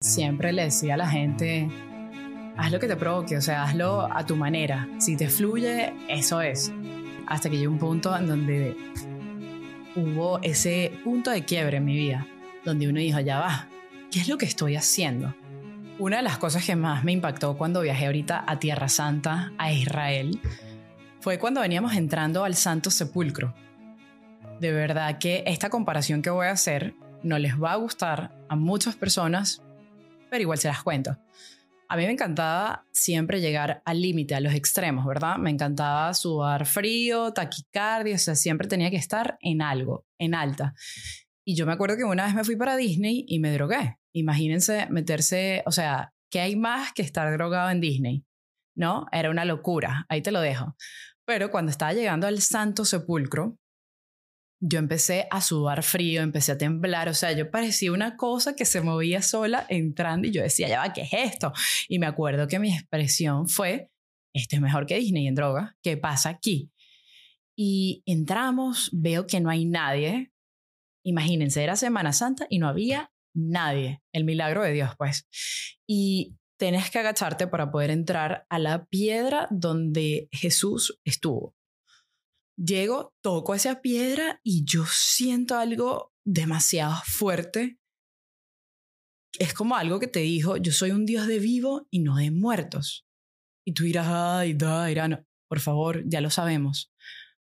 Siempre le decía a la gente, haz lo que te provoque, o sea, hazlo a tu manera. Si te fluye, eso es. Hasta que llegó un punto en donde hubo ese punto de quiebre en mi vida, donde uno dijo, ya va, ¿qué es lo que estoy haciendo? Una de las cosas que más me impactó cuando viajé ahorita a Tierra Santa, a Israel, fue cuando veníamos entrando al Santo Sepulcro. De verdad que esta comparación que voy a hacer no les va a gustar a muchas personas, pero igual se las cuento. A mí me encantaba siempre llegar al límite, a los extremos, ¿verdad? Me encantaba sudar frío, taquicardia, o sea, siempre tenía que estar en algo, en alta. Y yo me acuerdo que una vez me fui para Disney y me drogué. Imagínense meterse, o sea, ¿qué hay más que estar drogado en Disney? ¿No? Era una locura, ahí te lo dejo. Pero cuando estaba llegando al Santo Sepulcro, yo empecé a sudar frío, empecé a temblar, o sea, yo parecía una cosa que se movía sola entrando y yo decía, ya va, ¿qué es esto? Y me acuerdo que mi expresión fue, esto es mejor que Disney en droga, ¿qué pasa aquí? Y entramos, veo que no hay nadie. Imagínense, era Semana Santa y no había nadie, el milagro de Dios, pues. Y tenés que agacharte para poder entrar a la piedra donde Jesús estuvo. Llego, toco esa piedra y yo siento algo demasiado fuerte. Es como algo que te dijo, yo soy un Dios de vivo y no de muertos. Y tú dirás, ay, da, no. por favor, ya lo sabemos.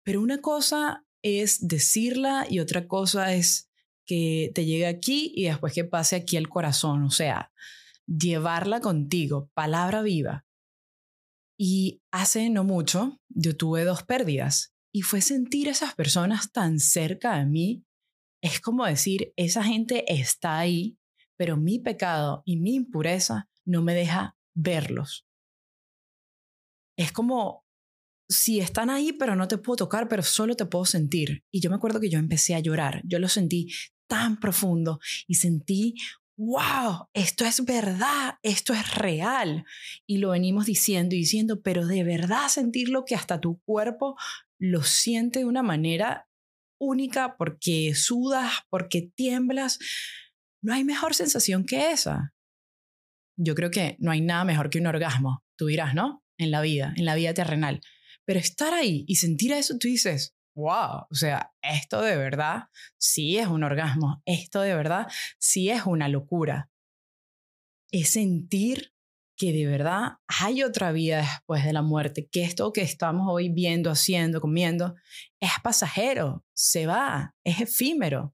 Pero una cosa es decirla y otra cosa es que te llegue aquí y después que pase aquí al corazón, o sea, llevarla contigo, palabra viva. Y hace no mucho yo tuve dos pérdidas y fue sentir esas personas tan cerca de mí. Es como decir, esa gente está ahí, pero mi pecado y mi impureza no me deja verlos. Es como si están ahí, pero no te puedo tocar, pero solo te puedo sentir. Y yo me acuerdo que yo empecé a llorar. Yo lo sentí tan profundo y sentí, wow, esto es verdad, esto es real. Y lo venimos diciendo y diciendo, pero de verdad sentirlo que hasta tu cuerpo lo siente de una manera única porque sudas, porque tiemblas. No hay mejor sensación que esa. Yo creo que no hay nada mejor que un orgasmo, tú dirás, ¿no? En la vida, en la vida terrenal. Pero estar ahí y sentir eso, tú dices, wow, o sea, esto de verdad sí es un orgasmo, esto de verdad sí es una locura. Es sentir que de verdad hay otra vida después de la muerte, que esto que estamos hoy viendo, haciendo, comiendo, es pasajero, se va, es efímero.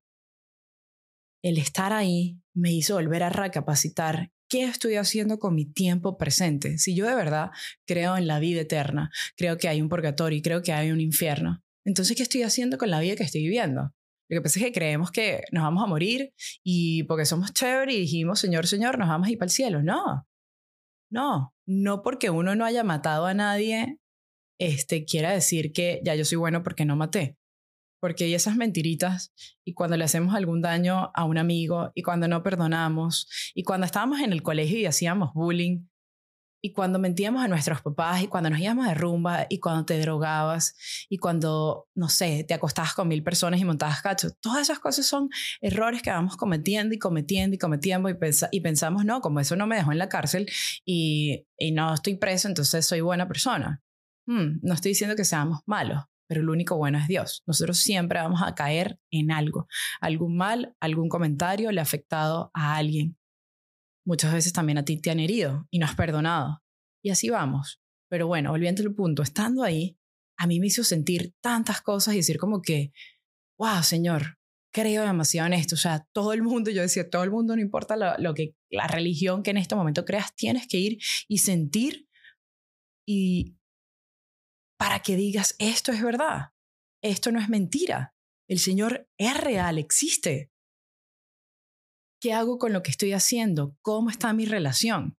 El estar ahí me hizo volver a recapacitar qué estoy haciendo con mi tiempo presente. Si yo de verdad creo en la vida eterna, creo que hay un purgatorio y creo que hay un infierno, entonces, ¿qué estoy haciendo con la vida que estoy viviendo? Lo que pasa es que creemos que nos vamos a morir y porque somos chévere y dijimos, Señor, Señor, nos vamos a ir para el cielo. No, no, no porque uno no haya matado a nadie, este, quiera decir que ya yo soy bueno porque no maté. Porque hay esas mentiritas y cuando le hacemos algún daño a un amigo y cuando no perdonamos y cuando estábamos en el colegio y hacíamos bullying y cuando mentíamos a nuestros papás y cuando nos íbamos de rumba y cuando te drogabas y cuando, no sé, te acostabas con mil personas y montabas cachos, todas esas cosas son errores que vamos cometiendo y cometiendo y cometiendo y, y pensamos, no, como eso no me dejó en la cárcel y, y no estoy preso, entonces soy buena persona. Hmm, no estoy diciendo que seamos malos, pero el único bueno es Dios. Nosotros siempre vamos a caer en algo, algún mal, algún comentario le ha afectado a alguien Muchas veces también a ti te han herido y no has perdonado. Y así vamos. Pero bueno, volviendo al punto, estando ahí, a mí me hizo sentir tantas cosas y decir como que, wow, Señor, creo demasiado en esto. O sea, todo el mundo, yo decía, todo el mundo, no importa lo, lo que, la religión que en este momento creas, tienes que ir y sentir y para que digas, esto es verdad, esto no es mentira, el Señor es real, existe. ¿Qué hago con lo que estoy haciendo? ¿Cómo está mi relación?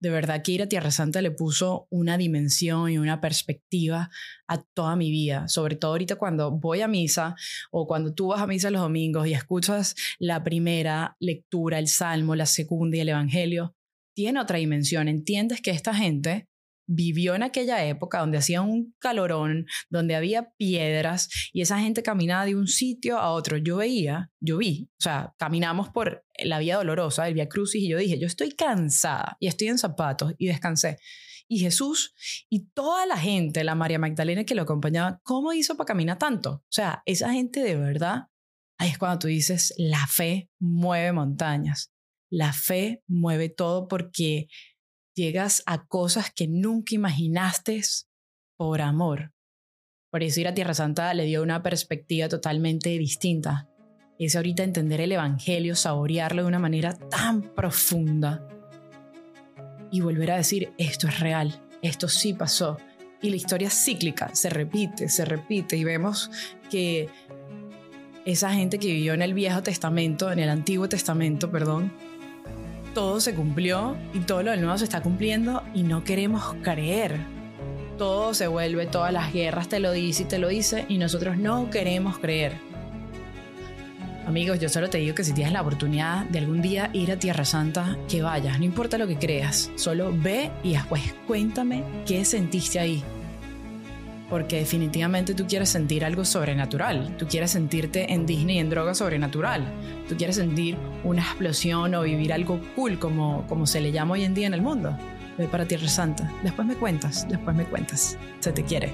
De verdad que ir a Tierra Santa le puso una dimensión y una perspectiva a toda mi vida, sobre todo ahorita cuando voy a misa o cuando tú vas a misa los domingos y escuchas la primera lectura, el salmo, la segunda y el evangelio, tiene otra dimensión. Entiendes que esta gente vivió en aquella época donde hacía un calorón, donde había piedras y esa gente caminaba de un sitio a otro. Yo veía, yo vi, o sea, caminamos por la vía dolorosa, el Vía Crucis, y yo dije, yo estoy cansada y estoy en zapatos y descansé. Y Jesús y toda la gente, la María Magdalena que lo acompañaba, ¿cómo hizo para caminar tanto? O sea, esa gente de verdad, ahí es cuando tú dices, la fe mueve montañas, la fe mueve todo porque llegas a cosas que nunca imaginaste por amor. Por eso ir a Tierra Santa le dio una perspectiva totalmente distinta. Es ahorita entender el Evangelio, saborearlo de una manera tan profunda y volver a decir, esto es real, esto sí pasó. Y la historia cíclica se repite, se repite y vemos que esa gente que vivió en el Viejo Testamento, en el Antiguo Testamento, perdón, todo se cumplió y todo lo del nuevo se está cumpliendo y no queremos creer. Todo se vuelve, todas las guerras te lo dice y te lo dice y nosotros no queremos creer. Amigos, yo solo te digo que si tienes la oportunidad de algún día ir a Tierra Santa, que vayas, no importa lo que creas, solo ve y después cuéntame qué sentiste ahí, porque definitivamente tú quieres sentir algo sobrenatural, tú quieres sentirte en Disney en droga sobrenatural, tú quieres sentir una explosión o vivir algo cool como, como se le llama hoy en día en el mundo. Ve para Tierra Santa, después me cuentas, después me cuentas, se te quiere.